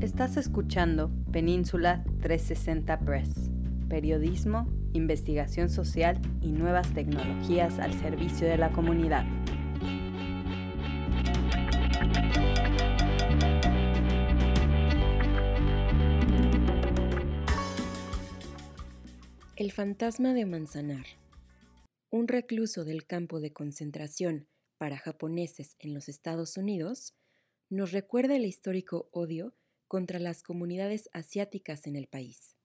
Estás escuchando Península 360 Press, periodismo, investigación social y nuevas tecnologías al servicio de la comunidad. El fantasma de Manzanar. Un recluso del campo de concentración para japoneses en los Estados Unidos nos recuerda el histórico odio contra las comunidades asiáticas en el país.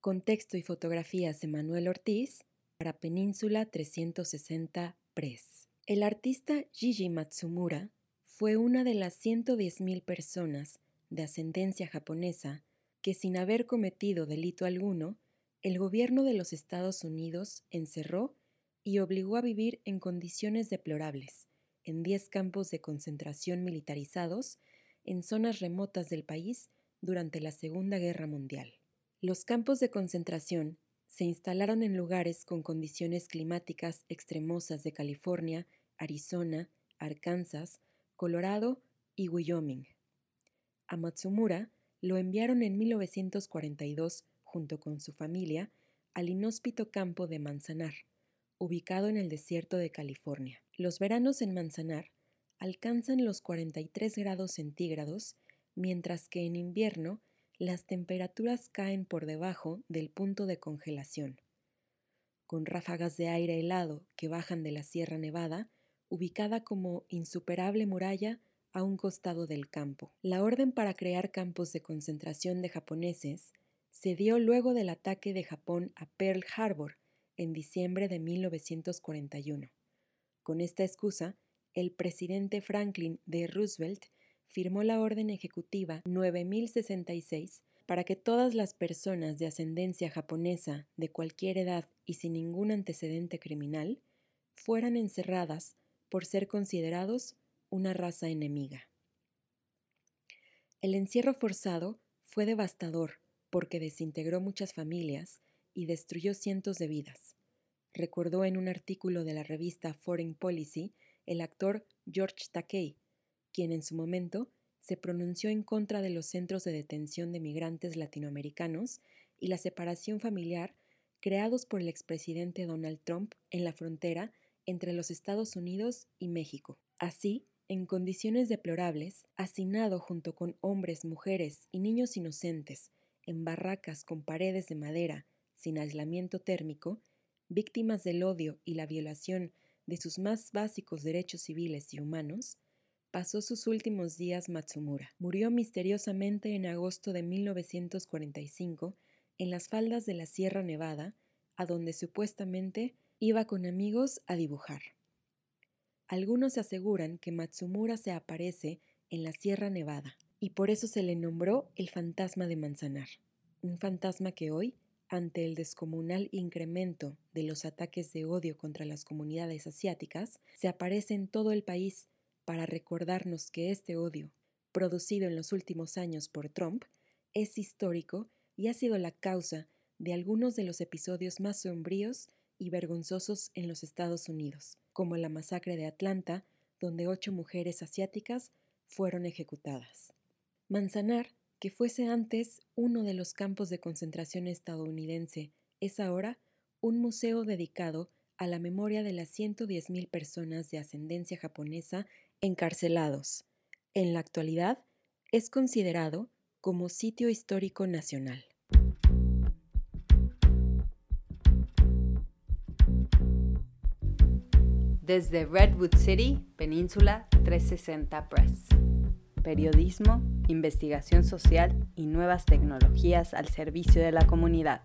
Contexto y fotografías de Manuel Ortiz para Península 360 Press. El artista Gigi Matsumura fue una de las 110.000 personas de ascendencia japonesa que sin haber cometido delito alguno, el gobierno de los Estados Unidos encerró y obligó a vivir en condiciones deplorables en 10 campos de concentración militarizados en zonas remotas del país durante la Segunda Guerra Mundial. Los campos de concentración se instalaron en lugares con condiciones climáticas extremosas de California, Arizona, Arkansas, Colorado y Wyoming. A Matsumura lo enviaron en 1942 junto con su familia al inhóspito campo de Manzanar, ubicado en el desierto de California. Los veranos en Manzanar alcanzan los 43 grados centígrados, mientras que en invierno las temperaturas caen por debajo del punto de congelación. Con ráfagas de aire helado que bajan de la Sierra Nevada, ubicada como insuperable muralla a un costado del campo. La orden para crear campos de concentración de japoneses se dio luego del ataque de Japón a Pearl Harbor en diciembre de 1941. Con esta excusa, el presidente Franklin D. Roosevelt firmó la Orden Ejecutiva 9066 para que todas las personas de ascendencia japonesa de cualquier edad y sin ningún antecedente criminal fueran encerradas por ser considerados una raza enemiga. El encierro forzado fue devastador porque desintegró muchas familias y destruyó cientos de vidas. Recordó en un artículo de la revista Foreign Policy el actor George Takei, quien en su momento se pronunció en contra de los centros de detención de migrantes latinoamericanos y la separación familiar creados por el expresidente Donald Trump en la frontera entre los Estados Unidos y México. Así, en condiciones deplorables, hacinado junto con hombres, mujeres y niños inocentes, en barracas con paredes de madera, sin aislamiento térmico, víctimas del odio y la violación de sus más básicos derechos civiles y humanos, pasó sus últimos días Matsumura. Murió misteriosamente en agosto de 1945 en las faldas de la Sierra Nevada, a donde supuestamente iba con amigos a dibujar. Algunos aseguran que Matsumura se aparece en la Sierra Nevada, y por eso se le nombró el fantasma de Manzanar, un fantasma que hoy ante el descomunal incremento de los ataques de odio contra las comunidades asiáticas, se aparece en todo el país para recordarnos que este odio, producido en los últimos años por Trump, es histórico y ha sido la causa de algunos de los episodios más sombríos y vergonzosos en los Estados Unidos, como la masacre de Atlanta, donde ocho mujeres asiáticas fueron ejecutadas. Manzanar que fuese antes uno de los campos de concentración estadounidense, es ahora un museo dedicado a la memoria de las 110.000 personas de ascendencia japonesa encarcelados. En la actualidad es considerado como sitio histórico nacional. Desde Redwood City, Península 360 Press periodismo, investigación social y nuevas tecnologías al servicio de la comunidad.